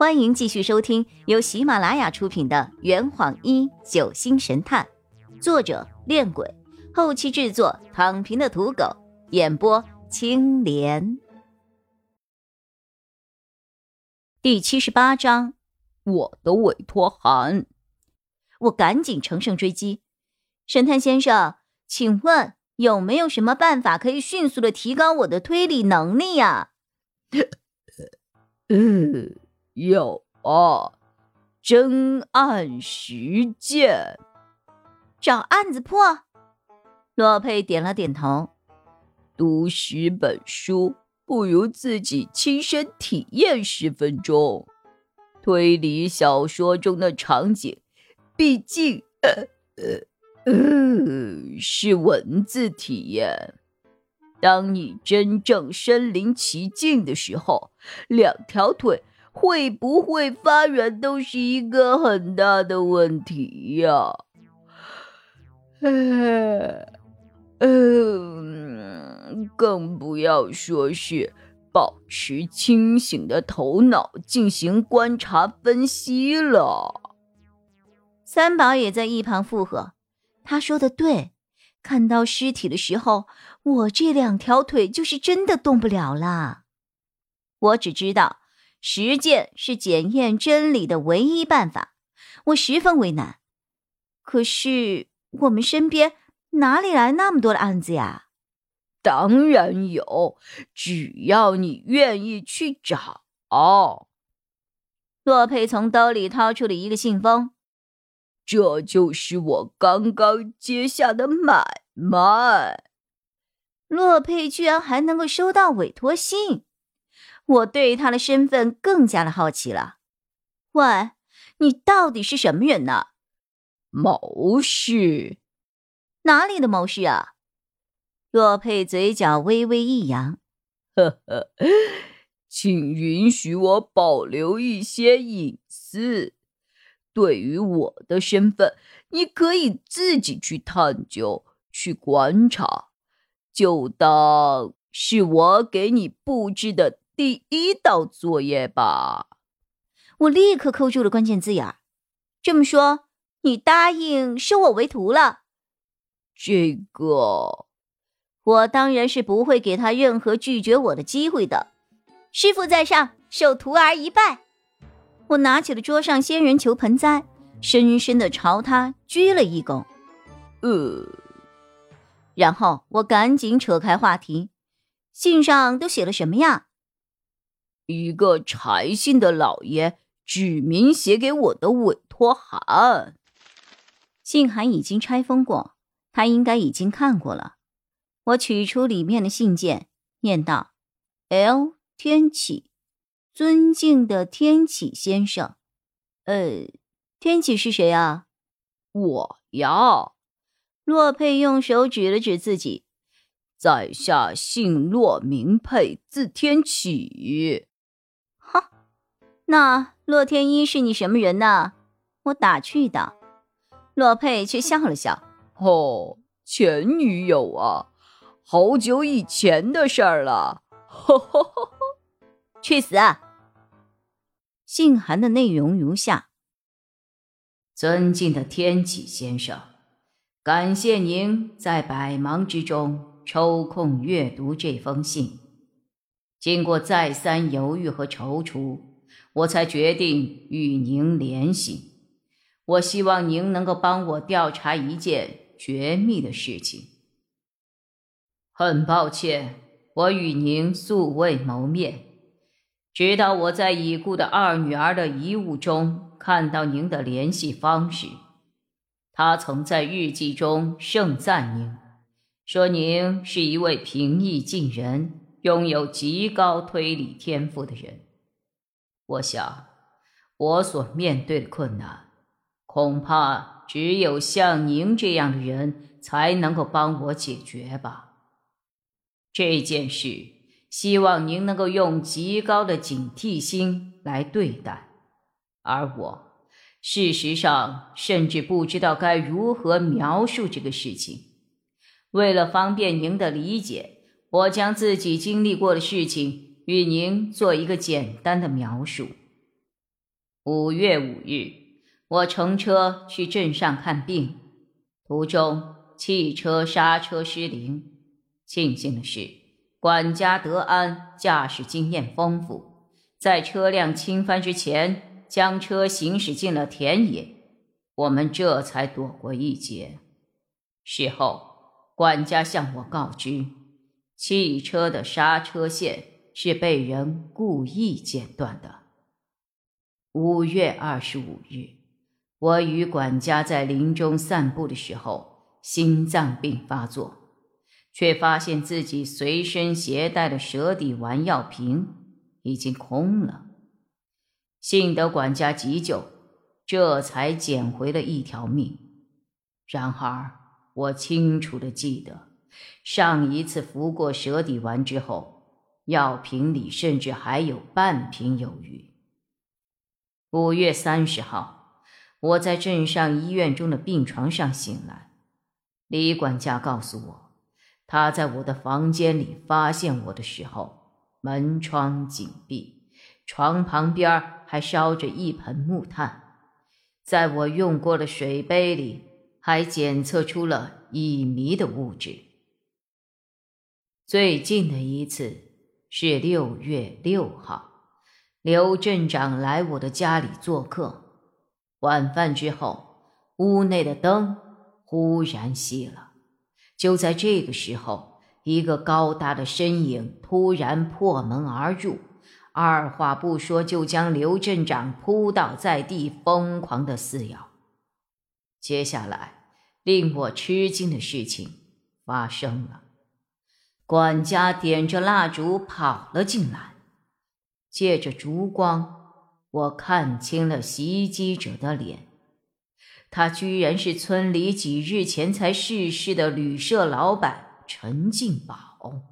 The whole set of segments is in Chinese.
欢迎继续收听由喜马拉雅出品的《圆谎一九星神探》，作者：恋鬼，后期制作：躺平的土狗，演播：青莲。第七十八章，我的委托函。我赶紧乘胜追击，神探先生，请问有没有什么办法可以迅速的提高我的推理能力呀？嗯。有啊，真案实践，找案子破。洛佩点了点头。读十本书不如自己亲身体验十分钟。推理小说中的场景，毕竟呃呃呃是文字体验。当你真正身临其境的时候，两条腿。会不会发软都是一个很大的问题呀。嗯，更不要说是保持清醒的头脑进行观察分析了。三宝也在一旁附和，他说的对。看到尸体的时候，我这两条腿就是真的动不了了。我只知道。实践是检验真理的唯一办法，我十分为难。可是我们身边哪里来那么多的案子呀？当然有，只要你愿意去找。洛佩从兜里掏出了一个信封，这就是我刚刚接下的买卖。洛佩居然还能够收到委托信。我对他的身份更加的好奇了。喂，你到底是什么人呢？谋士？哪里的谋士啊？洛佩嘴角微微一扬，呵呵，请允许我保留一些隐私。对于我的身份，你可以自己去探究、去观察，就当是我给你布置的。第一道作业吧，我立刻扣住了关键字眼儿。这么说，你答应收我为徒了？这个，我当然是不会给他任何拒绝我的机会的。师傅在上，受徒儿一拜。我拿起了桌上仙人球盆栽，深深的朝他鞠了一躬。呃，然后我赶紧扯开话题，信上都写了什么呀？一个柴姓的老爷指名写给我的委托函，信函已经拆封过，他应该已经看过了。我取出里面的信件，念道：“L 天启，尊敬的天启先生，呃，天启是谁啊？我呀。”洛佩用手指了指自己，在下姓洛，名佩，字天启。那洛天依是你什么人呢？我打趣道。洛佩却笑了笑：“哦，前女友啊，好久以前的事儿了。”呵呵呵呵，去死！信函的内容如下：尊敬的天启先生，感谢您在百忙之中抽空阅读这封信。经过再三犹豫和踌躇。我才决定与您联系。我希望您能够帮我调查一件绝密的事情。很抱歉，我与您素未谋面，直到我在已故的二女儿的遗物中看到您的联系方式。她曾在日记中盛赞您，说您是一位平易近人、拥有极高推理天赋的人。我想，我所面对的困难，恐怕只有像您这样的人才能够帮我解决吧。这件事，希望您能够用极高的警惕心来对待。而我，事实上，甚至不知道该如何描述这个事情。为了方便您的理解，我将自己经历过的事情。与您做一个简单的描述。五月五日，我乘车去镇上看病，途中汽车刹车失灵。庆幸的是，管家德安驾驶经验丰富，在车辆倾翻之前将车行驶进了田野，我们这才躲过一劫。事后，管家向我告知，汽车的刹车线是被人故意剪断的。五月二十五日，我与管家在林中散步的时候，心脏病发作，却发现自己随身携带的蛇底丸药瓶已经空了。幸得管家急救，这才捡回了一条命。然而，我清楚的记得，上一次服过蛇底丸之后，药瓶里甚至还有半瓶有余。五月三十号，我在镇上医院中的病床上醒来。李管家告诉我，他在我的房间里发现我的时候，门窗紧闭，床旁边还烧着一盆木炭，在我用过的水杯里还检测出了乙醚的物质。最近的一次是六月六号。刘镇长来我的家里做客，晚饭之后，屋内的灯忽然熄了。就在这个时候，一个高大的身影突然破门而入，二话不说就将刘镇长扑倒在地，疯狂的撕咬。接下来，令我吃惊的事情发生了：管家点着蜡烛跑了进来。借着烛光，我看清了袭击者的脸。他居然是村里几日前才逝世的旅社老板陈进宝。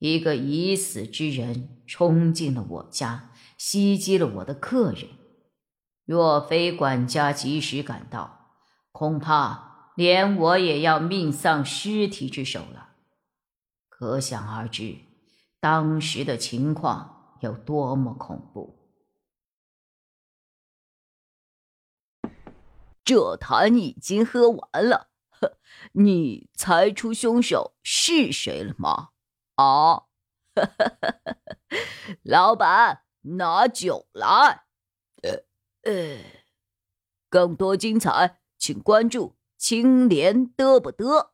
一个已死之人冲进了我家，袭击了我的客人。若非管家及时赶到，恐怕连我也要命丧尸体之手了。可想而知。当时的情况有多么恐怖！这坛已经喝完了，呵，你猜出凶手是谁了吗？啊，老板，拿酒来。呃呃，更多精彩，请关注青莲嘚不嘚。